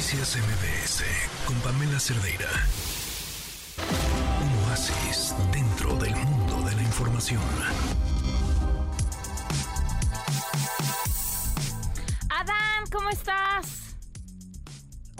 Noticias MBS con Pamela Cerdeira. Un oasis dentro del mundo de la información. Adán, ¿cómo estás?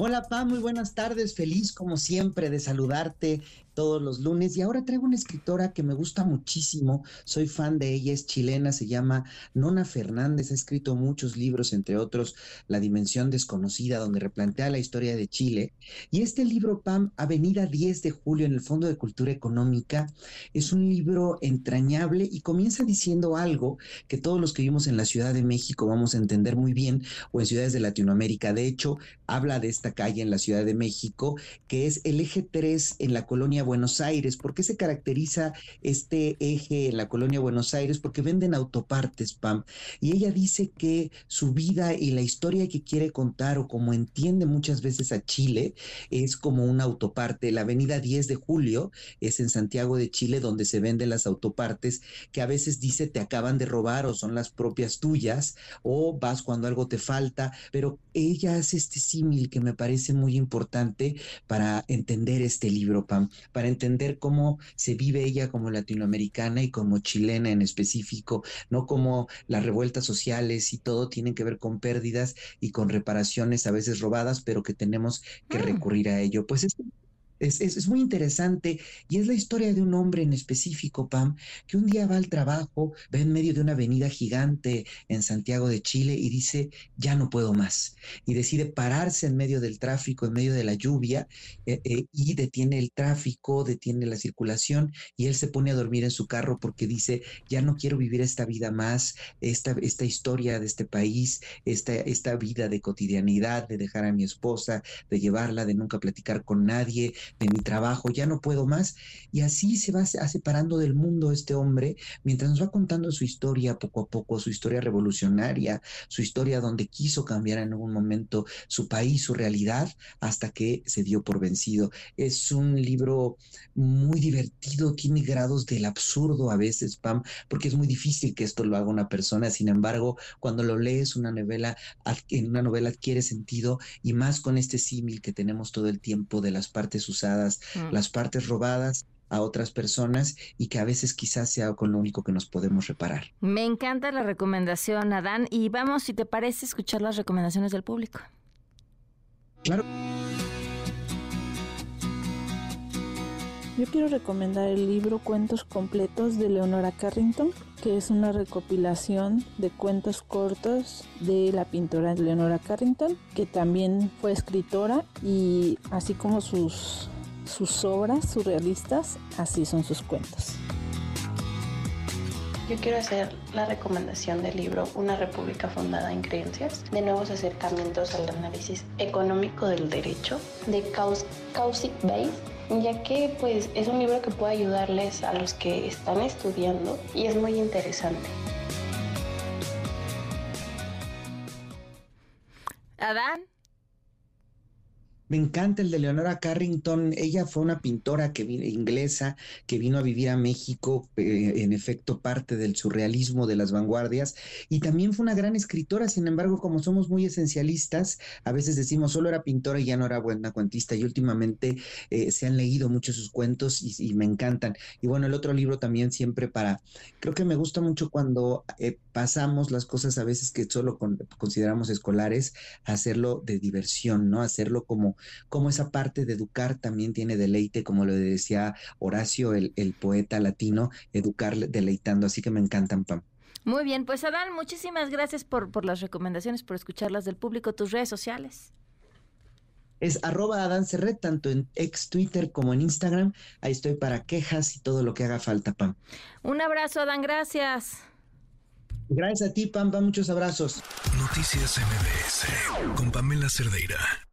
Hola Pam, muy buenas tardes, feliz como siempre de saludarte todos los lunes. Y ahora traigo una escritora que me gusta muchísimo, soy fan de ella, es chilena, se llama Nona Fernández, ha escrito muchos libros, entre otros La Dimensión Desconocida, donde replantea la historia de Chile. Y este libro, Pam, Avenida 10 de Julio, en el Fondo de Cultura Económica, es un libro entrañable y comienza diciendo algo que todos los que vivimos en la Ciudad de México vamos a entender muy bien, o en ciudades de Latinoamérica. De hecho, habla de esta calle en la Ciudad de México, que es el eje 3 en la colonia Buenos Aires. ¿Por qué se caracteriza este eje en la colonia Buenos Aires? Porque venden autopartes, Pam. Y ella dice que su vida y la historia que quiere contar, o como entiende muchas veces a Chile, es como una autoparte. La avenida 10 de Julio es en Santiago de Chile, donde se venden las autopartes, que a veces dice te acaban de robar o son las propias tuyas, o vas cuando algo te falta, pero ella hace este símil que me parece muy importante para entender este libro, Pam para entender cómo se vive ella como latinoamericana y como chilena en específico, no como las revueltas sociales y todo tienen que ver con pérdidas y con reparaciones a veces robadas, pero que tenemos que mm. recurrir a ello. Pues es es, es, muy interesante y es la historia de un hombre en específico, Pam, que un día va al trabajo, va en medio de una avenida gigante en Santiago de Chile y dice, ya no puedo más. Y decide pararse en medio del tráfico, en medio de la lluvia, eh, eh, y detiene el tráfico, detiene la circulación y él se pone a dormir en su carro porque dice, ya no quiero vivir esta vida más, esta, esta historia de este país, esta, esta vida de cotidianidad, de dejar a mi esposa, de llevarla, de nunca platicar con nadie, de mi trabajo, ya no puedo más. Y así se va separando del mundo este hombre mientras nos va contando su historia poco a poco, su historia revolucionaria, su historia donde quiso cambiar en algún momento su país, su realidad, hasta que se dio por vencido. Es un libro muy divertido, tiene grados del absurdo a veces, Pam, porque es muy difícil que esto lo haga una persona. Sin embargo, cuando lo lees, una novela, en una novela adquiere sentido y más con este símil que tenemos todo el tiempo de las partes usadas, mm. las partes robadas a otras personas y que a veces quizás sea con lo único que nos podemos reparar. Me encanta la recomendación, Adán, y vamos, si te parece, escuchar las recomendaciones del público. Claro. Yo quiero recomendar el libro Cuentos Completos de Leonora Carrington, que es una recopilación de cuentos cortos de la pintora Leonora Carrington, que también fue escritora y así como sus, sus obras surrealistas, así son sus cuentos. Yo quiero hacer la recomendación del libro Una República Fundada en Creencias, de nuevos acercamientos al análisis económico del derecho, de Kausic Base ya que pues es un libro que puede ayudarles a los que están estudiando y es muy interesante. Adán. Me encanta el de Leonora Carrington. Ella fue una pintora que inglesa que vino a vivir a México, eh, en efecto, parte del surrealismo de las vanguardias, y también fue una gran escritora. Sin embargo, como somos muy esencialistas, a veces decimos solo era pintora y ya no era buena cuentista. Y últimamente eh, se han leído muchos sus cuentos y, me encantan. Y bueno, el otro libro también siempre para. Creo que me gusta mucho cuando eh, pasamos las cosas a veces que solo consideramos escolares, hacerlo de diversión, ¿no? Hacerlo como como esa parte de educar también tiene deleite, como lo decía Horacio, el, poeta latino, educar deleitando, así que me encantan, Pam. Muy bien, pues Adán, muchísimas gracias por, por las recomendaciones, por escucharlas del público, tus redes sociales. Es arroba Adán Cerret, tanto en ex Twitter como en Instagram. Ahí estoy para quejas y todo lo que haga falta, Pam. Un abrazo, Adán, gracias. Gracias a ti, Pam, muchos abrazos. Noticias MBS con Pamela Cerdeira.